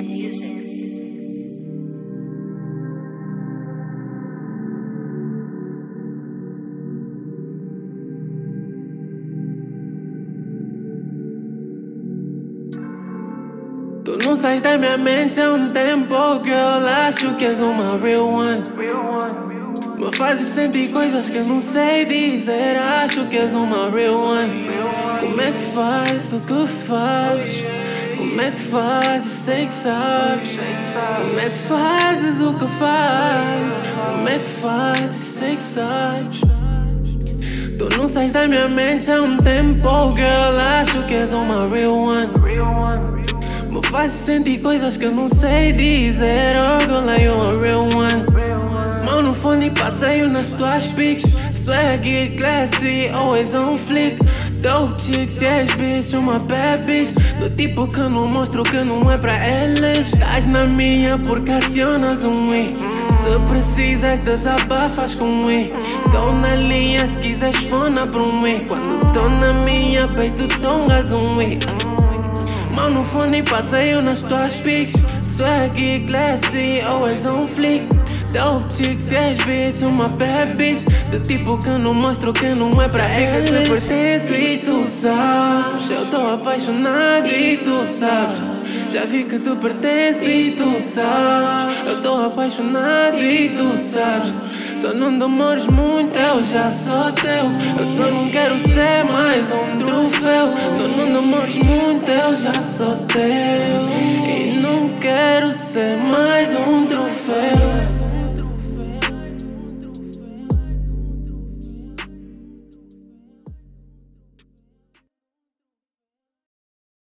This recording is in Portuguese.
and music. Tu não sais da minha mente há um tempo, girl. Acho que és uma real one. Me fazes sempre coisas que eu não sei dizer. Acho que és uma real one. Como é que faz o que fazes? Como é que fazes? Sei que sabes. Como é que fazes o que fazes? Como é que fazes? Sei que sabes. Tu não sais da minha mente há um tempo, girl. Acho que és uma real one. Me faz sentir coisas que eu não sei dizer. Oh, girl, you're a real one. Mão no fone, passeio nas tuas pics. Swag, classy, always on flick. Dope chicks, se és bitch, uma bad bitch. Do tipo que não mostro que não é pra elas. Estás na minha porque acionas um i. Se precisas, desabafas com i. Tô na linha, se quiseres, fona pra um. Quando tô na minha, peito tongas um i. Mão no fone, passeio nas tuas pics. Swag, classy, always on flick. Dope chicks, se és bitch, uma bad bitch. Do tipo que não mostro que não é pra elas. te pertenço e tu sabes. Eu tô apaixonado e tu sabes. Já vi que te pertenço e tu sabes. Eu tô apaixonado e tu sabes. Só não demores muito, eu já sou teu. Eu só não quero ser mais um troféu. Só não demores muito, eu já sou teu. E não quero ser mais um.